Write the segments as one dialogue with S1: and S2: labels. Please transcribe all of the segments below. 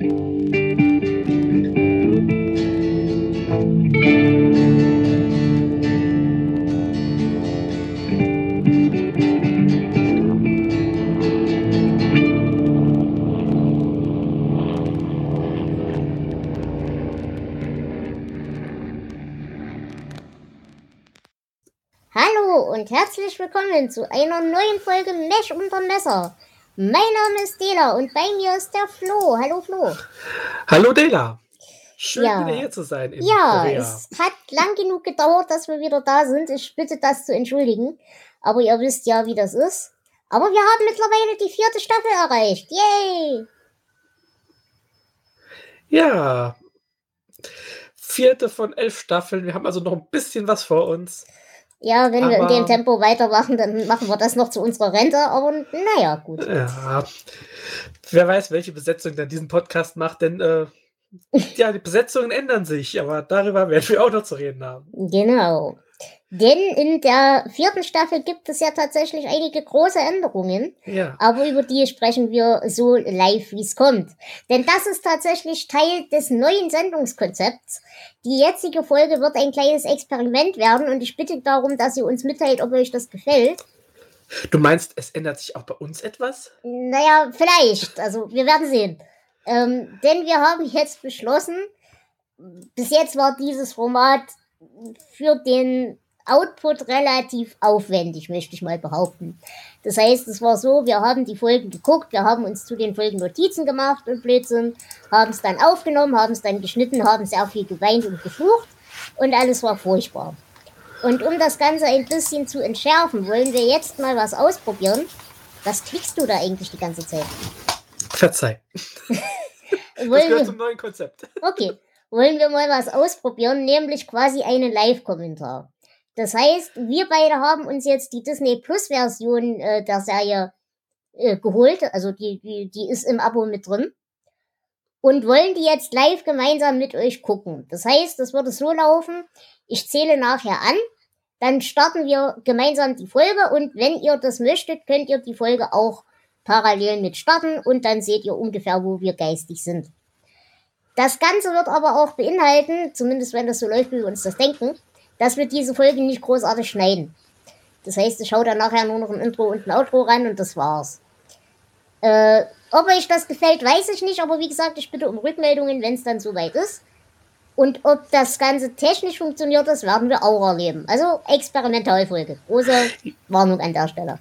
S1: Hallo und herzlich willkommen zu einer neuen Folge Mesh unter Messer. Mein Name ist Dela und bei mir ist der Flo. Hallo Flo.
S2: Hallo Dela. Schön
S1: Ja.
S2: wieder hier zu sein in
S1: Ja,
S2: Korea.
S1: es hat lang genug gedauert, dass wir wieder da sind. Ich bitte das zu entschuldigen. Aber ihr wisst ja, wie das ist. Aber wir haben mittlerweile die vierte Staffel erreicht. Yay!
S2: Ja. Vierte von elf Staffeln. Wir haben also noch ein bisschen was vor uns.
S1: Ja, wenn wir in
S2: Aber-
S1: dem Tempo weitermachen, dann machen wir das noch zu unserer Rente. Aber naja, gut.
S2: Ja. Wer weiß, welche Besetzung dann diesen Podcast macht, denn äh, ja, die Besetzungen ändern sich, aber darüber werden wir auch noch zu reden haben.
S1: Genau. Denn in der vierten Staffel gibt es ja tatsächlich einige große Änderungen.
S2: Ja.
S1: Aber über die sprechen wir so live, wie es kommt. Denn das ist tatsächlich Teil des neuen Sendungskonzepts. Die jetzige Folge wird ein kleines Experiment werden und ich bitte darum, dass ihr uns mitteilt, ob euch das gefällt.
S2: Du meinst, es ändert sich auch bei uns etwas?
S1: Naja, vielleicht. Also wir werden sehen. Ähm, denn wir haben jetzt beschlossen, bis jetzt war dieses Format für den Output relativ aufwendig, möchte ich mal behaupten. Das heißt, es war so, wir haben die Folgen geguckt, wir haben uns zu den Folgen Notizen gemacht und Blödsinn, haben es dann aufgenommen, haben es dann geschnitten, haben sehr viel geweint und geflucht und alles war furchtbar. Und um das Ganze ein bisschen zu entschärfen, wollen wir jetzt mal was ausprobieren. Was klickst du da eigentlich die ganze Zeit?
S2: Verzeih. Das gehört
S1: wir,
S2: zum neuen Konzept.
S1: okay, wollen wir mal was ausprobieren, nämlich quasi einen Live-Kommentar. Das heißt, wir beide haben uns jetzt die Disney Plus Version äh, der Serie äh, geholt, also die, die, die ist im Abo mit drin. Und wollen die jetzt live gemeinsam mit euch gucken. Das heißt, das würde so laufen, ich zähle nachher an, dann starten wir gemeinsam die Folge und wenn ihr das möchtet, könnt ihr die Folge auch parallel mit starten und dann seht ihr ungefähr, wo wir geistig sind. Das Ganze wird aber auch beinhalten, zumindest wenn das so läuft, wie wir uns das denken, dass wir diese Folge nicht großartig schneiden. Das heißt, ich schaue dann nachher nur noch ein Intro und ein Outro rein und das war's. Äh, ob euch das gefällt, weiß ich nicht, aber wie gesagt, ich bitte um Rückmeldungen, wenn es dann soweit ist. Und ob das Ganze technisch funktioniert, das werden wir auch erleben. Also Experimentalfolge. Große Warnung an der Stelle.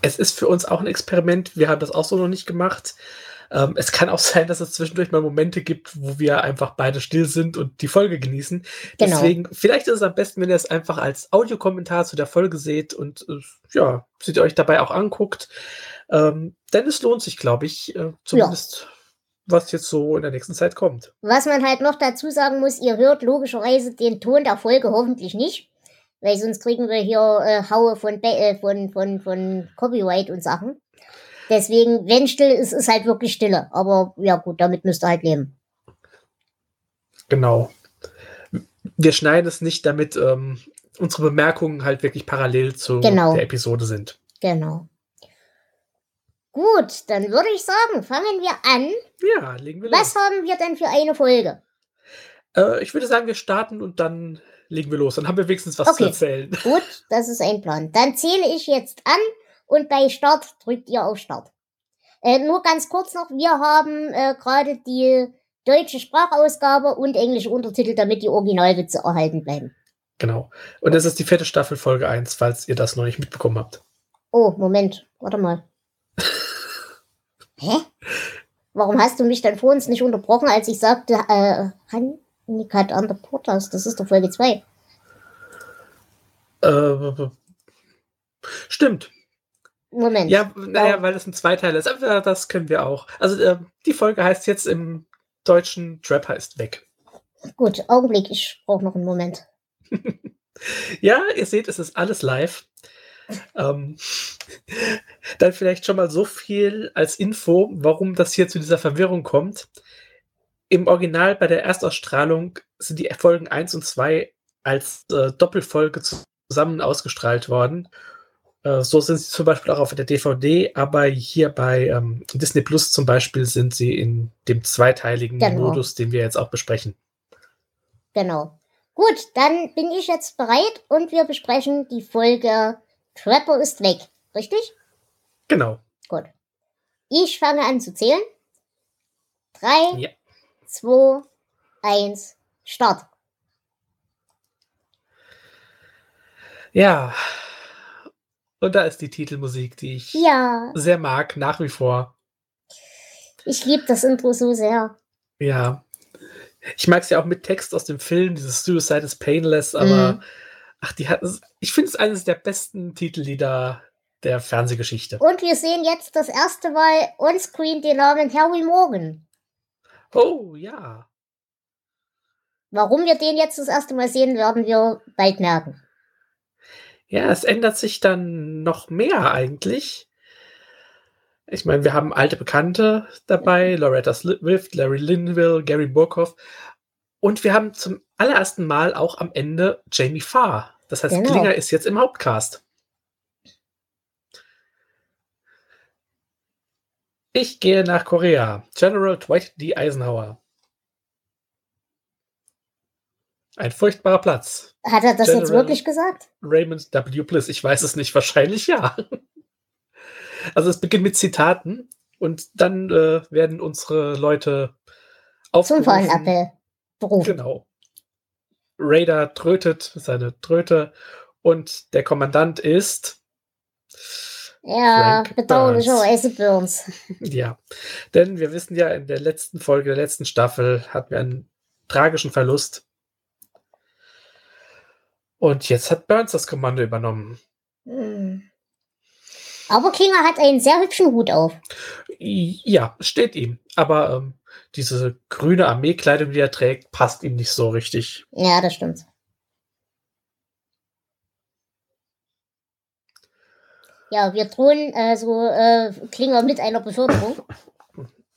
S2: Es ist für uns auch ein Experiment. Wir haben das auch so noch nicht gemacht. Ähm, es kann auch sein, dass es zwischendurch mal Momente gibt, wo wir einfach beide still sind und die Folge genießen.
S1: Genau.
S2: Deswegen, vielleicht ist es am besten, wenn ihr es einfach als Audiokommentar zu der Folge seht und äh, ja, seht ihr euch dabei auch anguckt. Ähm, denn es lohnt sich, glaube ich, äh, zumindest was jetzt so in der nächsten Zeit kommt.
S1: Was man halt noch dazu sagen muss, ihr hört logischerweise den Ton der Folge hoffentlich nicht, weil sonst kriegen wir hier äh, Haue von, äh, von, von, von Copyright und Sachen. Deswegen, wenn still ist, ist halt wirklich Stille. Aber ja gut, damit müsst ihr halt leben.
S2: Genau. Wir schneiden es nicht, damit ähm, unsere Bemerkungen halt wirklich parallel zu
S1: Genau.
S2: der Episode sind.
S1: Genau. Gut, dann würde ich sagen, fangen wir an.
S2: Ja, legen wir
S1: Was
S2: los.
S1: haben wir denn für eine Folge?
S2: Äh, ich würde sagen, wir starten und dann legen wir los. Dann haben wir wenigstens was zu
S1: Okay.
S2: erzählen.
S1: Gut, das ist ein Plan. Dann zähle ich jetzt an und bei Start drückt ihr auf Start. Äh, nur ganz kurz noch, wir haben äh, gerade die deutsche Sprachausgabe und englische Untertitel, damit die Originalwitze erhalten bleiben.
S2: Genau. Und das ist die vierte Staffel, Folge 1, falls ihr das noch nicht mitbekommen habt.
S1: Oh, Moment, warte mal. Hä? Warum hast du mich dann vor uns nicht unterbrochen, als ich sagte, äh, Handicap an der Portas, das ist doch Folge 2.
S2: Äh, stimmt.
S1: Moment.
S2: Ja, naja, weil es ein Zweiteiler ist. Aber das können wir auch. Also äh, die Folge heißt jetzt im deutschen Trap heißt weg.
S1: Gut, Augenblick, ich brauche noch einen Moment.
S2: Ja, ihr seht, es ist alles live. Ähm, dann vielleicht schon mal so viel als Info, warum das hier zu dieser Verwirrung kommt. Im Original bei der Erstausstrahlung sind die Folgen 1 und 2 als äh, Doppelfolge zusammen ausgestrahlt worden. Äh, so sind sie zum Beispiel auch auf der DVD, aber hier bei ähm, Disney Plus zum Beispiel sind sie in dem zweiteiligen
S1: Genau.
S2: Modus, den wir jetzt auch besprechen.
S1: Genau. Gut, dann bin ich jetzt bereit und wir besprechen die Folge Trapper ist weg. Richtig?
S2: Genau.
S1: Gut. Ich fange an zu zählen. Drei,
S2: Ja.
S1: zwei, eins, Start.
S2: Ja. Und da ist die Titelmusik, die ich
S1: Ja,
S2: sehr mag, nach wie vor.
S1: ich liebe das Intro so sehr.
S2: Ja. Ich mag es ja auch mit Text aus dem Film, dieses Suicide is Painless, aber
S1: Mhm.
S2: ach, die hat. Ich finde es eines der besten Titellieder der Fernsehgeschichte.
S1: Und wir sehen jetzt das erste Mal onscreen den Namen Harry Morgan.
S2: Oh, ja.
S1: Warum wir den jetzt das erste Mal sehen, werden wir bald merken.
S2: Ja, es ändert sich dann noch mehr eigentlich. Ich meine, wir haben alte Bekannte dabei, Loretta Swift, Larry Linville, Gary Burkhoff. Und wir haben zum allerersten Mal auch am Ende Jamie Farr. Das heißt,
S1: Genau.
S2: Klinger ist jetzt im Hauptcast. Ich gehe nach Korea. General Dwight D. Eisenhower. Ein furchtbarer Platz.
S1: Hat er das jetzt
S2: General-
S1: wirklich gesagt?
S2: Raymond W. Bliss. Ich weiß es nicht, wahrscheinlich ja. Also es beginnt mit Zitaten und dann äh, werden unsere Leute
S1: Zum
S2: aufgerufen.
S1: Fallenappell berufen.
S2: Genau. Raider trötet seine Tröte und der Kommandant ist
S1: Ja, bedauerlicherweise Burns.
S2: ja, denn wir wissen ja in der letzten Folge der letzten Staffel hatten wir einen tragischen Verlust und jetzt hat Burns das Kommando übernommen.
S1: Hm. Aber Klinger hat einen sehr hübschen Hut auf.
S2: Ja, steht ihm. Aber ähm, diese grüne Armeekleidung, die er trägt, passt ihm nicht so richtig.
S1: Ja, das stimmt. Ja, wir drohen also äh, Klinger mit einer Beförderung.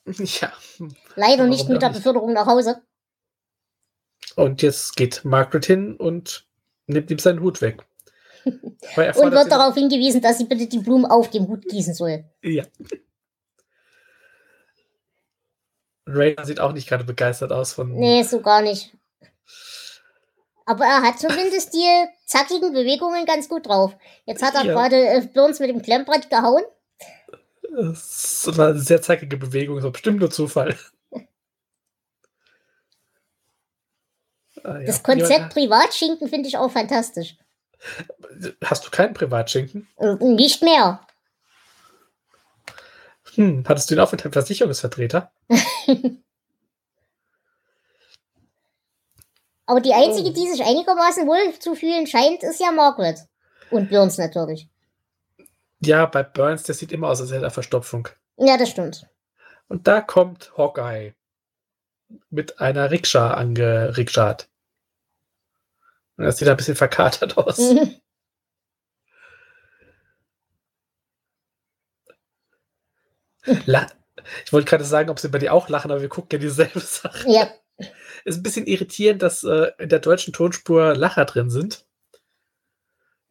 S2: Ja.
S1: Leider nicht mit der
S2: nicht?
S1: Beförderung nach Hause.
S2: Und jetzt geht Margaret hin und nimmt ihm seinen Hut weg. Weil er
S1: Und wird darauf hingewiesen, dass sie bitte die Blumen auf dem Hut gießen soll.
S2: Ja. Rayner sieht auch nicht gerade begeistert aus von.
S1: Nee, so gar nicht. Aber er hat zumindest die zackigen Bewegungen ganz gut drauf. Jetzt hat er
S2: Ja.
S1: gerade äh, Burns mit dem Klemmbrett gehauen.
S2: Es war eine sehr zackige Bewegung, so bestimmt nur Zufall. Ah, ja.
S1: Das Konzept Privatschinken finde ich auch fantastisch.
S2: Hast du keinen Privatschinken?
S1: Äh, Nicht mehr.
S2: Hm, hattest du ihn auch mit einem Versicherungsvertreter?
S1: Aber die einzige,
S2: Oh.
S1: die sich einigermaßen wohl zu fühlen scheint, ist ja Margaret. Und Burns natürlich.
S2: Ja, bei Burns, der sieht immer aus, als hätte er Verstopfung.
S1: Ja, das stimmt.
S2: Und da kommt Hawkeye mit einer Rikscha angerikschaht. Und er sieht ein bisschen verkatert aus.
S1: Mhm.
S2: La ich wollte gerade sagen, ob sie bei dir auch lachen, aber wir gucken ja dieselbe Sache.
S1: ja,
S2: Ist ein bisschen irritierend, dass äh, in der deutschen Tonspur Lacher drin sind.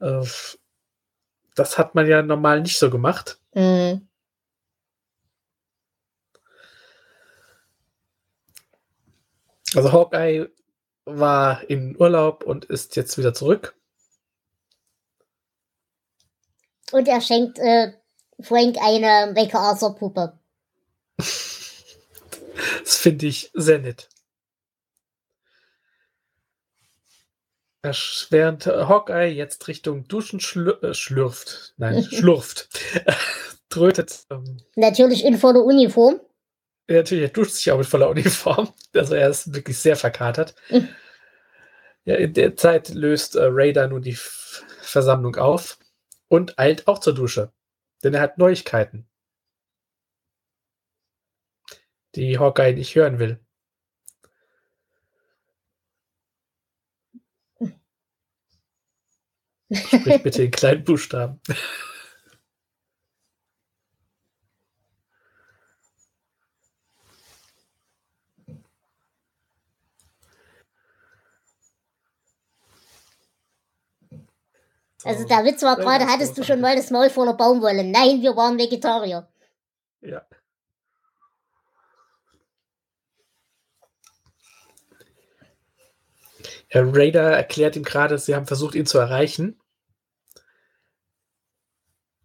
S2: Äh, das hat man ja normal nicht so gemacht.
S1: Mhm.
S2: Also Hawkeye war in Urlaub und ist jetzt wieder zurück.
S1: Und er schenkt äh, Frank eine MacArthur-Puppe.
S2: Das finde ich sehr nett. Er Während äh, Hawkeye jetzt Richtung Duschen schlür äh, schlürft, nein, schlurft, trötet. Ähm,
S1: Natürlich in voller Uniform.
S2: Ja, natürlich, er duscht sich auch mit voller Uniform. Also er ist wirklich sehr verkatert.
S1: Mhm.
S2: Ja, in der Zeit löst äh, Raider nun die F Versammlung auf und eilt auch zur Dusche. Denn er hat Neuigkeiten, die Hawkeye nicht hören will. Sprich bitte in kleinen Buchstaben.
S1: Also der Witz war gerade, hattest du schon mal das Maul voller Baumwolle? Nein, wir waren Vegetarier.
S2: Ja. Herr Raider erklärt ihm gerade, sie haben versucht, ihn zu erreichen.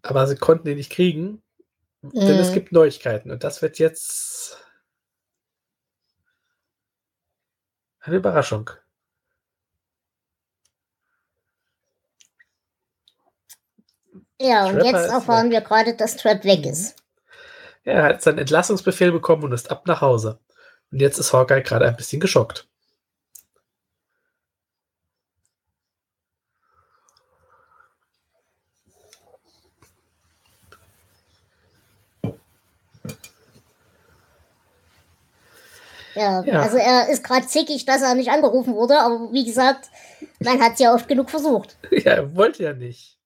S2: Aber sie konnten ihn nicht kriegen, mhm. denn es mhm. gibt Neuigkeiten. Und das wird jetzt eine Überraschung.
S1: Ja, und Trapper jetzt erfahren wir gerade, dass Trap weg ist.
S2: Ja, er hat seinen Entlassungsbefehl bekommen und ist ab nach Hause. Und jetzt ist Hawkeye gerade ein bisschen geschockt.
S1: Ja, ja, also er ist gerade zickig, dass er nicht angerufen wurde, aber wie gesagt, man hat es ja oft genug versucht.
S2: Ja, er wollte ja nicht.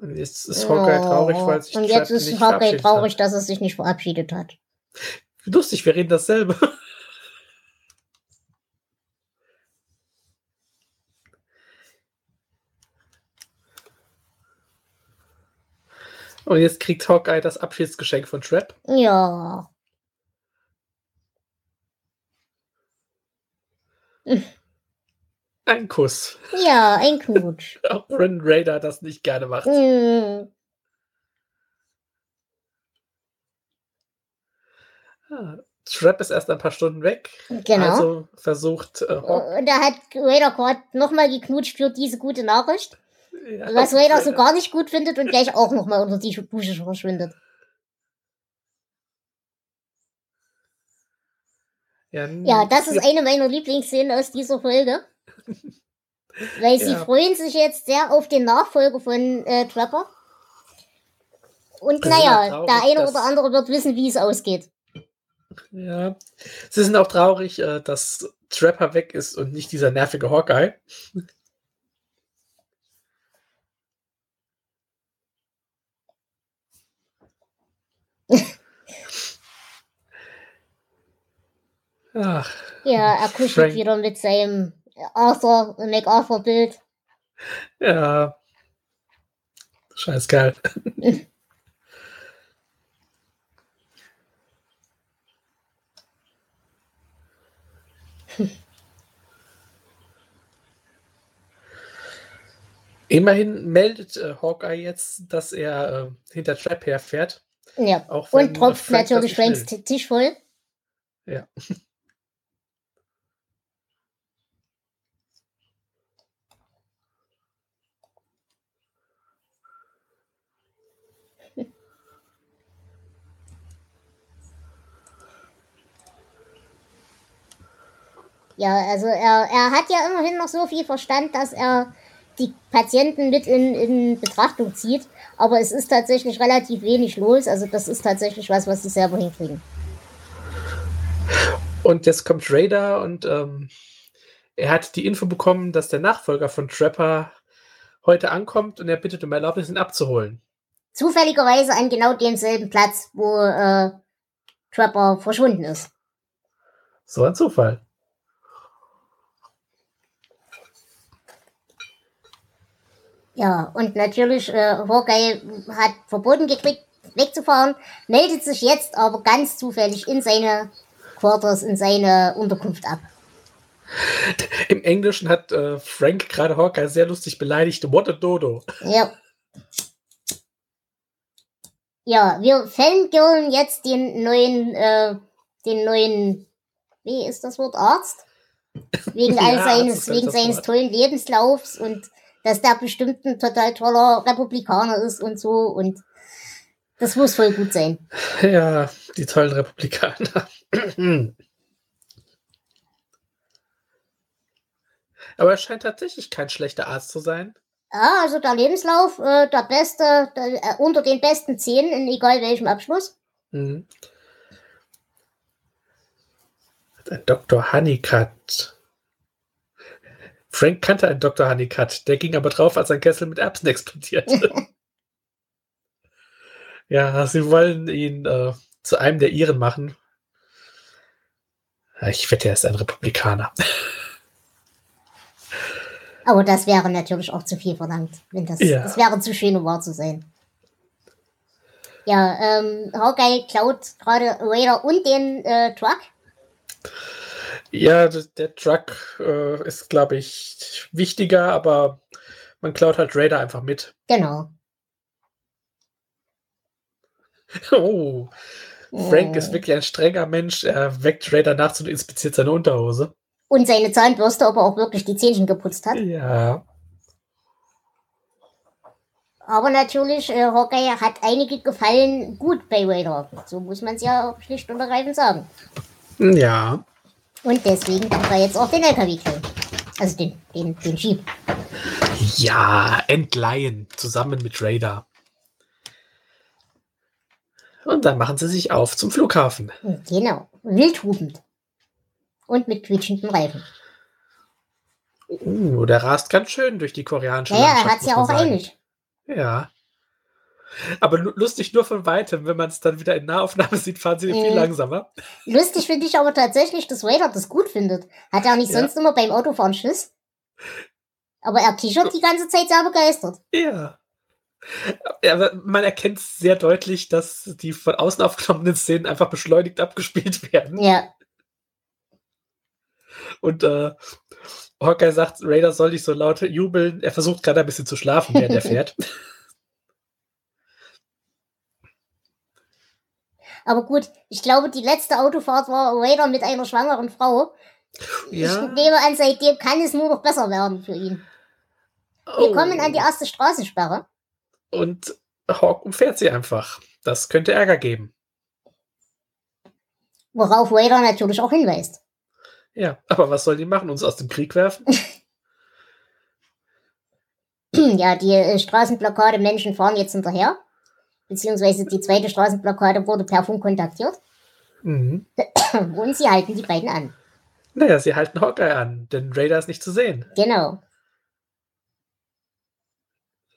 S2: Und jetzt ist Hawkeye oh, traurig, weil sich
S1: Und jetzt ist Hawkeye traurig, hat. dass er sich nicht verabschiedet hat.
S2: Lustig, wir reden dasselbe. Und jetzt kriegt Hawkeye das Abschiedsgeschenk von Trap.
S1: Ja.
S2: Ein Kuss.
S1: Ja, ein Knutsch.
S2: Auch wenn Raider das nicht gerne macht. Mm. Ah, Trap ist erst ein paar Stunden weg. Genau. Also versucht. Äh,
S1: Und da hat Raider gerade nochmal geknutscht für diese gute Nachricht. Ja, was Raider so gar nicht gut findet und gleich auch nochmal unter die Dusche verschwindet. Ja, ja, das ist eine meiner Lieblingsszenen aus dieser Folge. Weil sie ja. freuen sich jetzt sehr auf den Nachfolger von äh, Trapper. Und naja, traurig, der eine oder andere wird wissen, wie es ausgeht.
S2: Ja, sie sind auch traurig, äh, dass Trapper weg ist und nicht dieser nervige Hawkeye.
S1: Ach, ja, er kuschelt wieder mit seinem Arthur, MacArthur-Bild.
S2: Ja. Scheiß geil. Immerhin meldet äh, Hawkeye jetzt, dass er äh, hinter Trap herfährt.
S1: Ja. Und tropft natürlich Franks Tisch voll.
S2: Ja.
S1: Ja, also er, er hat ja immerhin noch so viel Verstand, dass er die Patienten mit in, in Betrachtung zieht. Aber es ist tatsächlich relativ wenig los. Also das ist tatsächlich was, was sie selber hinkriegen.
S2: Und jetzt kommt Raider und ähm, er hat die Info bekommen, dass der Nachfolger von Trapper heute ankommt und er bittet um Erlaubnis, ihn abzuholen.
S1: Zufälligerweise an genau demselben Platz, wo äh, Trapper verschwunden ist.
S2: So ein Zufall.
S1: Ja, und natürlich, äh, Hawkeye hat verboten gekriegt, wegzufahren, meldet sich jetzt aber ganz zufällig in seine Quarters, in seine Unterkunft ab.
S2: Im Englischen hat äh, Frank gerade Hawkeye sehr lustig beleidigt. What a Dodo.
S1: Ja. Ja, wir fangirlen jetzt den neuen, äh, den neuen, wie ist das Wort, Arzt? Wegen all ja, seines, wegen seines tollen Lebenslaufs und dass der bestimmt ein total toller Republikaner ist und so und das muss voll gut sein.
S2: Ja, die tollen Republikaner. Aber er scheint tatsächlich kein schlechter Arzt zu sein.
S1: Ja, also der Lebenslauf, äh, der beste, der, äh, unter den besten zehn in egal welchem Abschluss. Mhm.
S2: Ein Dr. Honeycutt. Frank kannte einen Dr. Honeycutt, der ging aber drauf, als sein Kessel mit Erbsen explodierte. ja, sie wollen ihn äh, zu einem der ihren machen. Ich wette, er ist ein Republikaner.
S1: Aber das wäre natürlich auch zu viel verlangt. Wenn das,
S2: Ja.
S1: das wäre zu schön, um wahr zu sein. Ja, ähm, Hawkeye klaut gerade Raider und den äh, Truck.
S2: Ja, der Truck äh, ist, glaube ich, wichtiger, aber man klaut halt Raider einfach mit.
S1: Genau.
S2: Oh, Frank
S1: Äh,
S2: ist wirklich ein strenger Mensch. Er weckt Raider nachts und inspiziert seine Unterhose.
S1: Und seine Zahnbürste, ob er auch wirklich die Zähnchen geputzt hat.
S2: Ja,
S1: Aber natürlich, äh, Hawkeye hat einige Gefallen gut bei Raider. So muss man es ja auch schlicht und ergreifend sagen.
S2: ja.
S1: Und deswegen tut er jetzt auch den LKW klauen. Also den, den, den Jeep.
S2: Ja, entleihen, zusammen mit Raider. Und dann machen sie sich auf zum Flughafen.
S1: Genau. Wildhubend. Und mit quietschenden Reifen.
S2: Uh, der rast ganz schön durch die koreanische
S1: Naja, er
S2: Landschaft,
S1: hat es ja auch eilig.
S2: Ja. Aber lu- lustig nur von weitem, wenn man es dann wieder in Nahaufnahme sieht, fahren sie viel
S1: Mhm.
S2: langsamer.
S1: Lustig finde ich aber tatsächlich, dass Raider das gut findet. Hat er nicht
S2: Ja.
S1: sonst immer beim Autofahren Schiss? Aber er kichert die ganze Zeit sehr begeistert.
S2: Ja. Ja, Aber man erkennt sehr deutlich, dass die von außen aufgenommenen Szenen einfach beschleunigt abgespielt werden.
S1: Ja.
S2: Und äh, Hawkeye sagt, Raider soll nicht so laut jubeln. Er versucht gerade ein bisschen zu schlafen, während er fährt.
S1: Aber gut, ich glaube, die letzte Autofahrt war Raider mit einer schwangeren Frau.
S2: Ja.
S1: Ich nehme an, seitdem kann es nur noch besser werden für ihn. Wir
S2: Oh.
S1: kommen an die erste Straßensperre.
S2: Und Hawk umfährt sie einfach. Das könnte Ärger geben.
S1: Worauf Raider natürlich auch hinweist.
S2: Ja, aber was soll die machen? Uns aus dem Krieg werfen?
S1: ja, die äh, Straßenblockade Menschen fahren jetzt hinterher. Beziehungsweise die zweite Straßenblockade wurde per Funk kontaktiert.
S2: Mhm.
S1: Und sie halten die beiden an.
S2: Naja, sie halten Hawkeye an, denn Raider ist nicht zu sehen.
S1: Genau.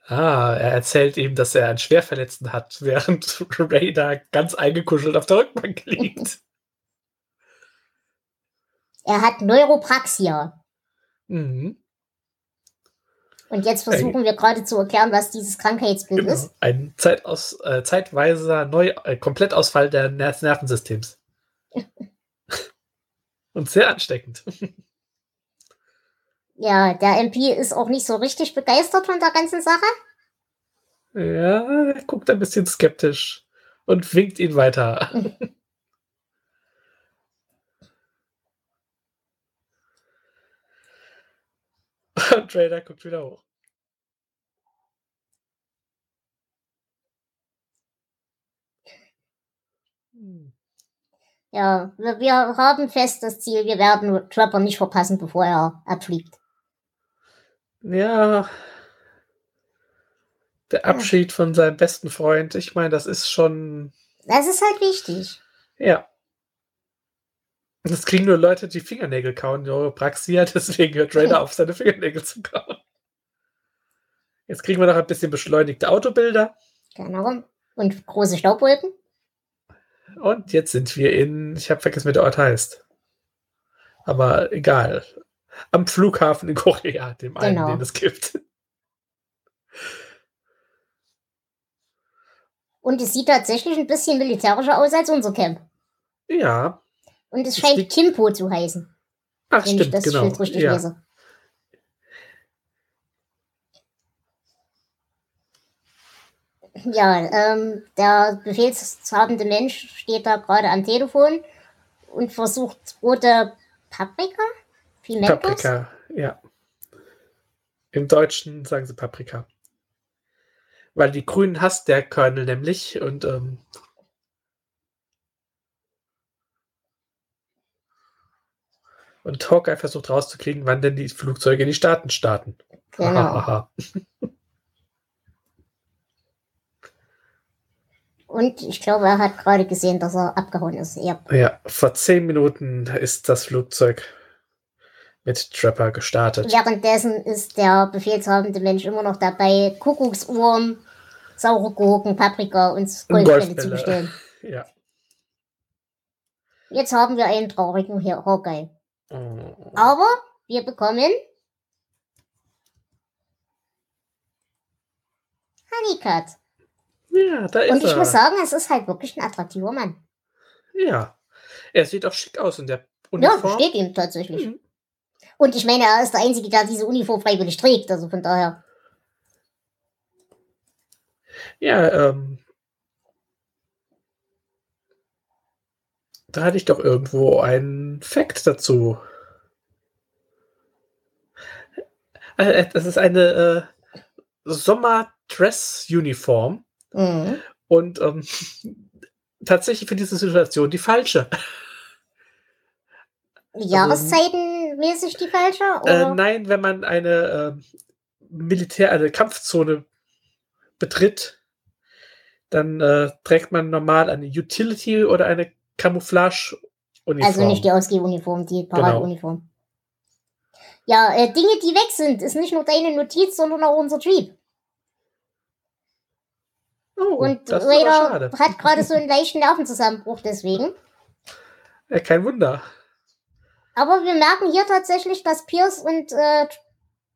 S2: Ah, er erzählt ihm, dass er einen Schwerverletzten hat, während Raider ganz eingekuschelt auf der Rückbank liegt.
S1: Er hat Neuropraxia.
S2: Mhm.
S1: Und jetzt versuchen wir gerade zu erklären, was dieses Krankheitsbild
S2: Genau.
S1: ist.
S2: Ein Zeitaus, äh, zeitweiser Neu äh, Komplettausfall der Ner Nervensystems. Und sehr ansteckend.
S1: Ja, der MP ist auch nicht so richtig begeistert von der ganzen Sache.
S2: Ja, er guckt ein bisschen skeptisch und winkt ihn weiter. und Raider guckt wieder hoch. Hm.
S1: Ja, wir, wir haben fest das Ziel, wir werden Trapper nicht verpassen, bevor er abfliegt.
S2: Ja. Der Abschied von seinem besten Freund, ich meine, das ist schon.
S1: Das ist halt wichtig.
S2: Ja. Das kriegen nur Leute, die Fingernägel kauen, Neuropraxia, deswegen hört Raider auf, seine Fingernägel zu kauen. Jetzt kriegen wir noch ein bisschen beschleunigte Autobilder.
S1: Genau. Und große Staubwolken.
S2: Und jetzt sind wir in, ich habe vergessen, wie der Ort heißt. Aber egal. Am Flughafen in Korea, dem einen,
S1: Genau.
S2: den es gibt.
S1: Und es sieht tatsächlich ein bisschen militärischer aus als unser Camp.
S2: Ja.
S1: Und es
S2: Es
S1: scheint Kimpo zu heißen,
S2: Ach,
S1: wenn ich
S2: stimmt,
S1: das
S2: genau.
S1: Schild richtig
S2: Ja.
S1: lese. Ja, ähm, der befehlshabende Mensch steht da gerade am Telefon und versucht rote Paprika? Pimentos?
S2: Paprika, ja. Im Deutschen sagen sie Paprika. Weil die Grünen hasst der Colonel nämlich und ähm, und Hawkeye versucht rauszukriegen, wann denn die Flugzeuge in die Staaten starten.
S1: Genau. Und ich glaube, er hat gerade gesehen, dass er abgehauen ist. Ja.
S2: ja, vor zehn Minuten ist das Flugzeug mit Trapper gestartet.
S1: Währenddessen ist der befehlshabende Mensch immer noch dabei, Kuckucksuhr, saure Gurken, Paprika und Golfbälle zu bestellen.
S2: Ja.
S1: Jetzt haben wir einen traurigen Haw- Hawkeye. Aber wir bekommen Honeycut.
S2: Ja, da ist er.
S1: Und ich
S2: er.
S1: muss sagen, es ist halt wirklich ein attraktiver Mann.
S2: Ja. Er sieht auch schick aus in der Uniform.
S1: Ja, steht ihm tatsächlich.
S2: Mhm.
S1: Und ich meine, er ist der Einzige, der diese Uniform freiwillig trägt, also von daher.
S2: Ja, ähm, Da hatte ich doch irgendwo einen Fact dazu. Äh, Das ist eine äh, Sommer-Dress-Uniform
S1: Mhm.
S2: und ähm, tatsächlich für diese Situation die falsche.
S1: Jahreszeitenmäßig die falsche?
S2: Äh, nein, wenn man eine äh, Militär, eine Kampfzone betritt, dann äh, trägt man normal eine Utility oder eine Camouflage-Uniform.
S1: also nicht die Ausgehuniform, die
S2: Genau.
S1: Paraduniform. Ja, äh, Dinge, die weg sind, ist nicht nur deine Notiz, sondern auch unser Tweet.
S2: oh,
S1: Und
S2: das ist aber
S1: Raider hat gerade so einen leichten Nervenzusammenbruch deswegen.
S2: Ja, kein Wunder.
S1: Aber wir merken hier tatsächlich, dass Pierce und äh,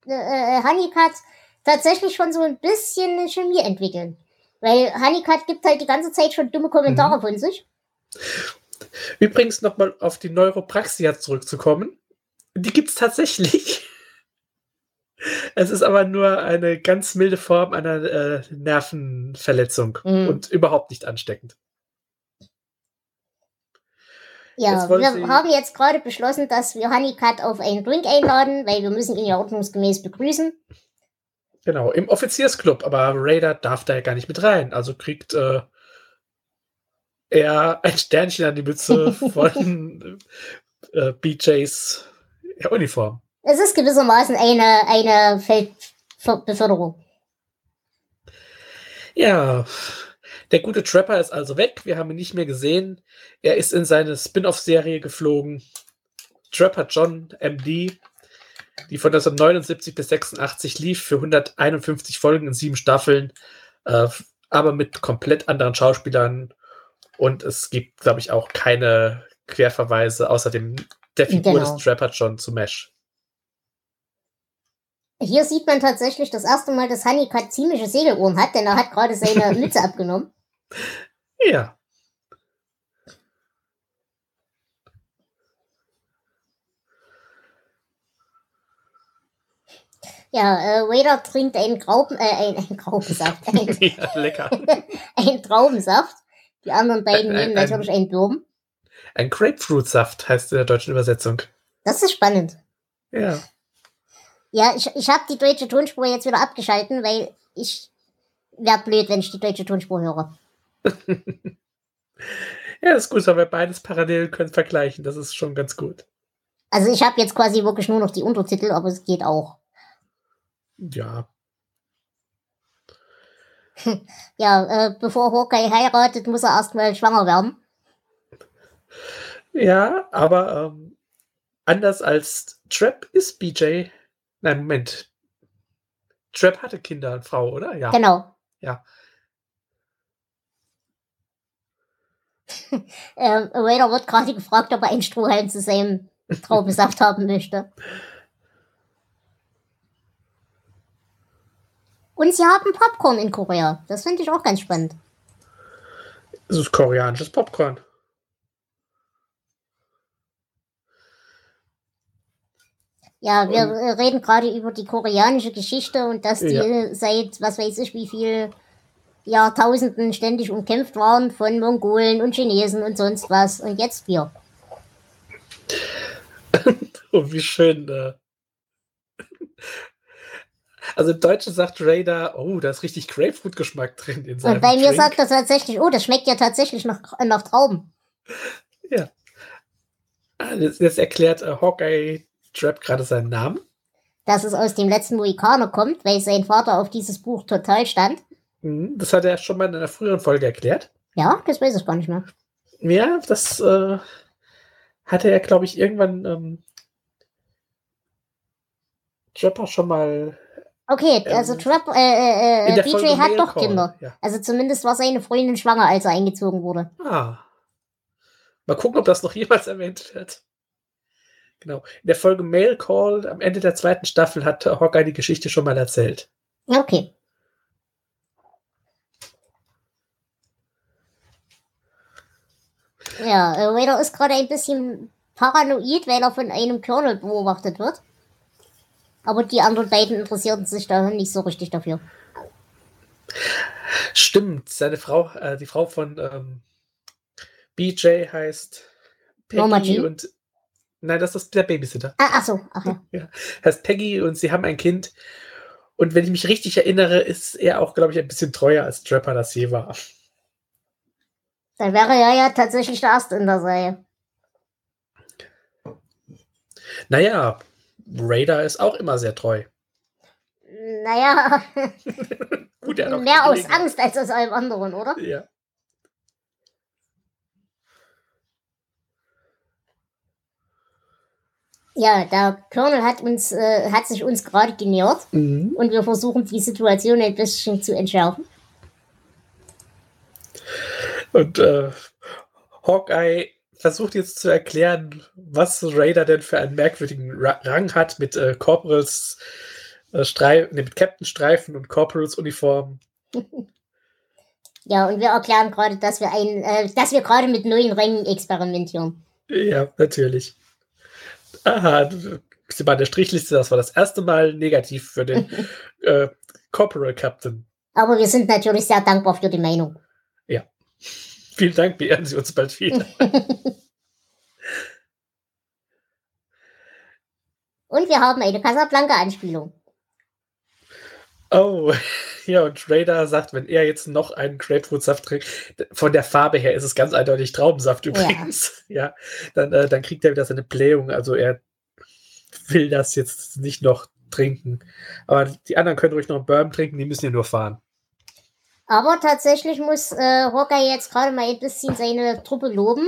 S1: äh, Honeycutt tatsächlich schon so ein bisschen eine Chemie entwickeln. Weil Honeycutt gibt halt die ganze Zeit schon dumme Kommentare
S2: Mhm.
S1: von sich.
S2: Übrigens nochmal auf die Neuropraxia zurückzukommen. Die gibt es tatsächlich. Es ist aber nur eine ganz milde Form einer äh, Nervenverletzung
S1: Mhm.
S2: und überhaupt nicht ansteckend.
S1: Ja, wir
S2: Sie-
S1: haben jetzt gerade beschlossen, dass wir Honeycutt auf einen Drink einladen, weil wir müssen ihn ja ordnungsgemäß begrüßen.
S2: Genau, im Offiziersclub, aber Raider darf da ja gar nicht mit rein. Also kriegt äh, er ein Sternchen an die Mütze von äh, BJs ja, Uniform.
S1: Es ist gewissermaßen eine, eine Feldbeförderung.
S2: Ja, der gute Trapper ist also weg. Wir haben ihn nicht mehr gesehen. Er ist in seine Spin-off-Serie geflogen. Trapper John MD, die von 1979 bis 86 lief für 151 Folgen in sieben Staffeln, äh, aber mit komplett anderen Schauspielern. Und es gibt, glaube ich, auch keine Querverweise außer dem, der Figur
S1: Genau.
S2: des Trapper John zu Mesh.
S1: Hier sieht man tatsächlich das erste Mal, dass Honeycutt ziemliche Segelohren hat, denn er hat gerade seine Mütze abgenommen.
S2: Ja.
S1: Ja, äh, Wader trinkt einen Graupen, äh, ein, ein Graupensaft, ein,
S2: ja, lecker.
S1: einen Traubensaft. Die anderen beiden nehmen natürlich einen Birben.
S2: Ein Grapefruitsaft heißt in der deutschen Übersetzung.
S1: Das ist spannend.
S2: Ja.
S1: Ja, ich, ich habe die deutsche Tonspur jetzt wieder abgeschalten, weil ich wär blöd, wenn ich die deutsche Tonspur höre.
S2: Ja, das ist gut, weil wir beides parallel können vergleichen. Das ist schon ganz gut.
S1: Also ich habe jetzt quasi wirklich nur noch die Untertitel, aber es geht auch.
S2: Ja.
S1: Ja, äh, bevor Hawkeye heiratet, muss er erstmal schwanger werden.
S2: Ja, aber ähm, anders als Trap ist BJ. Nein, Moment. Trap hatte Kinder und Frau, oder? Ja.
S1: Genau.
S2: Ja.
S1: äh, Raider wird gerade gefragt, ob er einen Strohhalm zu seinem Traubensaft haben möchte. Und sie haben Popcorn in Korea. Das finde ich auch ganz spannend.
S2: Das ist koreanisches Popcorn.
S1: Ja, wir
S2: Und-
S1: reden gerade über die koreanische Geschichte und dass die
S2: Ja.
S1: seit, was weiß ich, wie viel Jahrtausenden ständig umkämpft waren von Mongolen und Chinesen und sonst was. Und jetzt wir.
S2: Oh, wie schön. Äh. Also im Deutschen sagt Raider, oh, da ist richtig Grapefruit-Geschmack drin in seinem
S1: Und bei mir
S2: Drink.
S1: sagt er tatsächlich, oh, das schmeckt ja tatsächlich nach, nach Trauben.
S2: Ah, Jetzt, jetzt erklärt äh, Hawkeye Trap gerade seinen Namen.
S1: Dass es aus dem letzten Mohikaner kommt, weil sein Vater auf dieses Buch total stand.
S2: Mhm, Das hat er schon mal in einer früheren Folge erklärt.
S1: Ja, das weiß ich gar nicht mehr.
S2: Ja, das äh, hatte er, glaube ich, irgendwann ähm, Trapper schon mal
S1: Okay,
S2: ähm,
S1: also ähm, Trap, äh, äh,
S2: BJ
S1: äh,
S2: Folge
S1: hat doch Kinder.
S2: Ja.
S1: Also zumindest war seine Freundin schwanger, als er eingezogen wurde.
S2: Ah. Mal gucken, ob das noch jemals erwähnt wird. Genau. In der Folge Mail Call am Ende der zweiten Staffel hat Hawkeye die Geschichte schon mal erzählt.
S1: Okay. Ja, äh, Vader ist gerade ein bisschen paranoid, weil er von einem Colonel beobachtet wird. Aber die anderen beiden interessierten sich da nicht so richtig dafür.
S2: Stimmt, seine Frau, äh, die Frau von ähm, BJ heißt
S1: Norma
S2: Peggy
S1: Jean?
S2: und nein, das ist der Babysitter.
S1: Ah, ach so, ach ja.
S2: Ja, heißt Peggy und sie haben ein Kind. Und wenn ich mich richtig erinnere, ist er auch, glaube ich, ein bisschen treuer als Trapper das je war.
S1: Dann wäre er ja tatsächlich der Erste in der Reihe.
S2: Naja, Raider ist auch immer sehr treu.
S1: Naja,
S2: Gut, er
S1: mehr aus. Angst als aus allem anderen, oder?
S2: Ja.
S1: Ja, der Colonel hat uns, äh, hat sich uns gerade genähert
S2: Mhm.
S1: und wir versuchen die Situation ein bisschen zu entschärfen.
S2: Und äh, Hawkeye versucht jetzt zu erklären, was Raider denn für einen merkwürdigen Ra Rang hat mit äh, Corporals äh, Streif nee, mit Captain-Streifen und Corporals Uniform.
S1: Ja, und wir erklären gerade, dass wir ein, äh, dass wir gerade mit neuen Rängen experimentieren.
S2: Ja, natürlich. Aha, sie war in der Strichliste, das war das erste Mal negativ für den äh, Corporal Captain.
S1: Aber wir sind natürlich sehr dankbar für die Meinung.
S2: Vielen Dank, beehren Sie uns bald wieder.
S1: Und wir haben eine Casablanca-Anspielung.
S2: Oh, ja, und Raider sagt, wenn er jetzt noch einen Grapefruitsaft trinkt, von der Farbe her ist es ganz eindeutig Traubensaft übrigens, ja, dann, äh, dann kriegt er wieder seine Blähung. Also er will das jetzt nicht noch trinken. Aber die anderen können ruhig noch einen Bourbon trinken, die müssen ja nur fahren.
S1: Aber tatsächlich muss äh, Hawkeye jetzt gerade mal ein bisschen seine Truppe loben.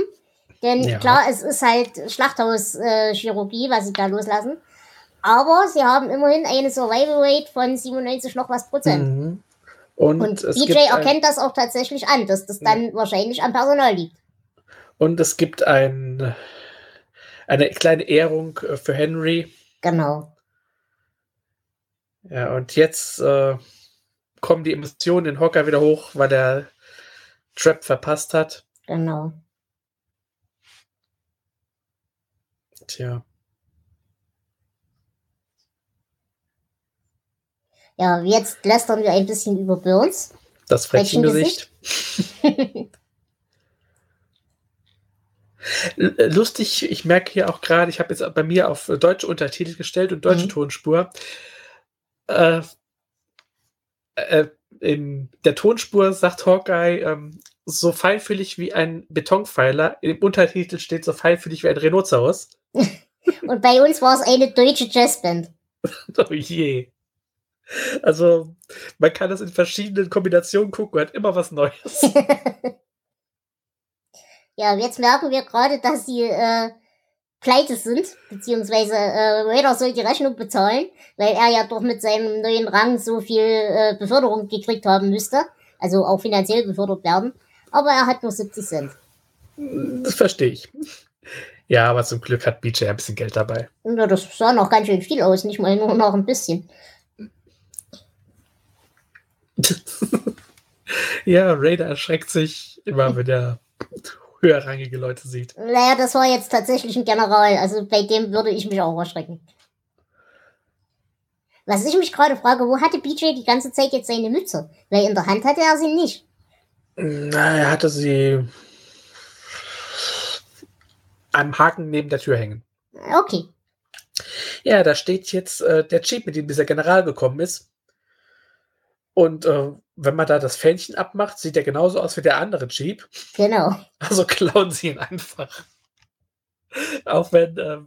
S1: Denn
S2: Ja.
S1: klar, es ist halt Schlachthauschirurgie, äh, was sie da loslassen. Aber sie haben immerhin eine Survival Rate von 97 noch was Prozent.
S2: Mhm. Und,
S1: Und DJ
S2: ein,
S1: erkennt das auch tatsächlich an, dass das dann wahrscheinlich am Personal liegt.
S2: und es gibt ein, eine kleine Ehrung äh, für Henry.
S1: Genau.
S2: Ja, und jetzt äh, kommen die Emotionen in Hawkeye wieder hoch, weil der Trap verpasst hat.
S1: Genau.
S2: Tja.
S1: Ja, jetzt lästern wir ein bisschen über Burns.
S2: Das Frettchengesicht. Lustig, ich merke hier auch gerade, ich habe jetzt bei mir auf deutsche Untertitel gestellt und deutsche
S1: Mhm.
S2: Tonspur. Äh, äh, in der Tonspur sagt Hawkeye, ähm, so feinfühlig wie ein Betonpfeiler. Im Untertitel steht so feinfühlig wie ein Rhinoceros.
S1: Und bei uns war es eine deutsche Jazzband.
S2: Oh je. Also, man kann das in verschiedenen Kombinationen gucken und hat immer was Neues.
S1: Ja, jetzt merken wir gerade, dass sie äh, pleite sind, beziehungsweise äh, Raider soll die Rechnung bezahlen, weil er ja doch mit seinem neuen Rang so viel äh, Beförderung gekriegt haben müsste. Also auch finanziell befördert werden. Aber er hat nur 70 Cent.
S2: Das verstehe ich. Ja, aber zum Glück hat BJ ein bisschen Geld dabei.
S1: Ja, das sah noch ganz schön viel aus, nicht mal nur noch ein bisschen.
S2: ja, Raider erschreckt sich immer, wenn er höherrangige Leute sieht.
S1: Naja, das war jetzt tatsächlich ein General, also bei dem würde ich mich auch erschrecken. Was ich mich gerade frage, wo hatte BJ die ganze Zeit jetzt seine Mütze? Weil in der Hand hatte er sie nicht.
S2: Na, er hatte sie am Haken neben der Tür hängen.
S1: Okay.
S2: Ja, da steht jetzt äh, der Jeep, mit dem dieser General gekommen ist. Und äh, wenn man da das Fähnchen abmacht, sieht er genauso aus wie der andere Jeep.
S1: Genau.
S2: Also klauen sie ihn einfach. Auch wenn äh,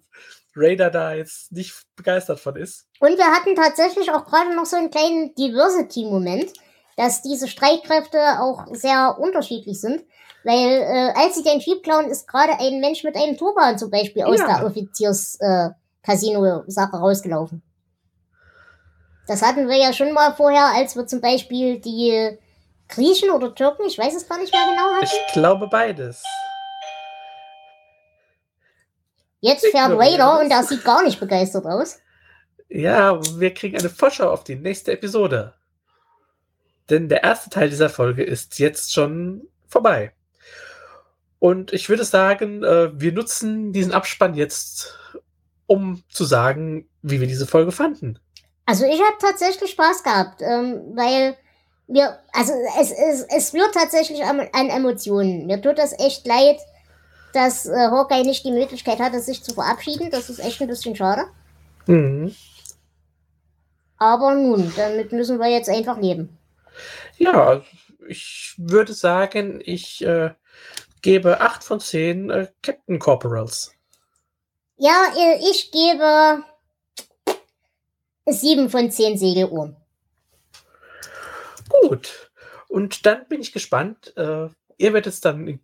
S2: Raider da jetzt nicht begeistert von ist.
S1: Und wir hatten tatsächlich auch gerade noch so einen kleinen Diversity-Moment, dass diese Streitkräfte auch sehr unterschiedlich sind. Weil äh, als sie den Jeep klauen, ist gerade ein Mensch mit einem Turban zum Beispiel aus
S2: Ja.
S1: der Offiziers-Casino-Sache rausgelaufen. Das hatten wir ja schon mal vorher, als wir zum Beispiel die Griechen oder Türken, ich weiß es gar nicht mehr genau hatten.
S2: Ich glaube beides.
S1: Jetzt
S2: ich
S1: fährt Raider und der sieht gar nicht begeistert aus.
S2: Ja, wir kriegen eine Vorschau auf die nächste Episode. Denn der erste Teil dieser Folge ist jetzt schon vorbei. Und ich würde sagen, äh, wir nutzen diesen Abspann jetzt, um zu sagen, wie wir diese Folge fanden.
S1: Also ich habe tatsächlich Spaß gehabt, ähm, weil mir, also es, es, es wird tatsächlich an, an Emotionen. Mir tut das echt leid, dass äh, Hawkeye nicht die Möglichkeit hatte, sich zu verabschieden. Das ist echt ein bisschen schade. Mhm. Aber nun, damit müssen wir jetzt einfach leben.
S2: Ja, ich würde sagen, ich äh, gebe 8 von 10 äh, Captain Corporals.
S1: Ja, ich gebe 7 von 10 Segeluhren.
S2: Gut. Und dann bin ich gespannt. Äh, ihr werdet es dann in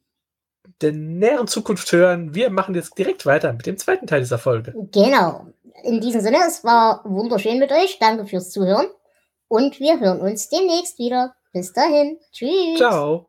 S2: der näheren Zukunft hören. Wir machen jetzt direkt weiter mit dem zweiten Teil dieser Folge.
S1: Genau. In diesem Sinne, es war wunderschön mit euch. Danke fürs Zuhören. Und wir hören uns demnächst wieder. Bis dahin. Tschüss.
S2: Ciao.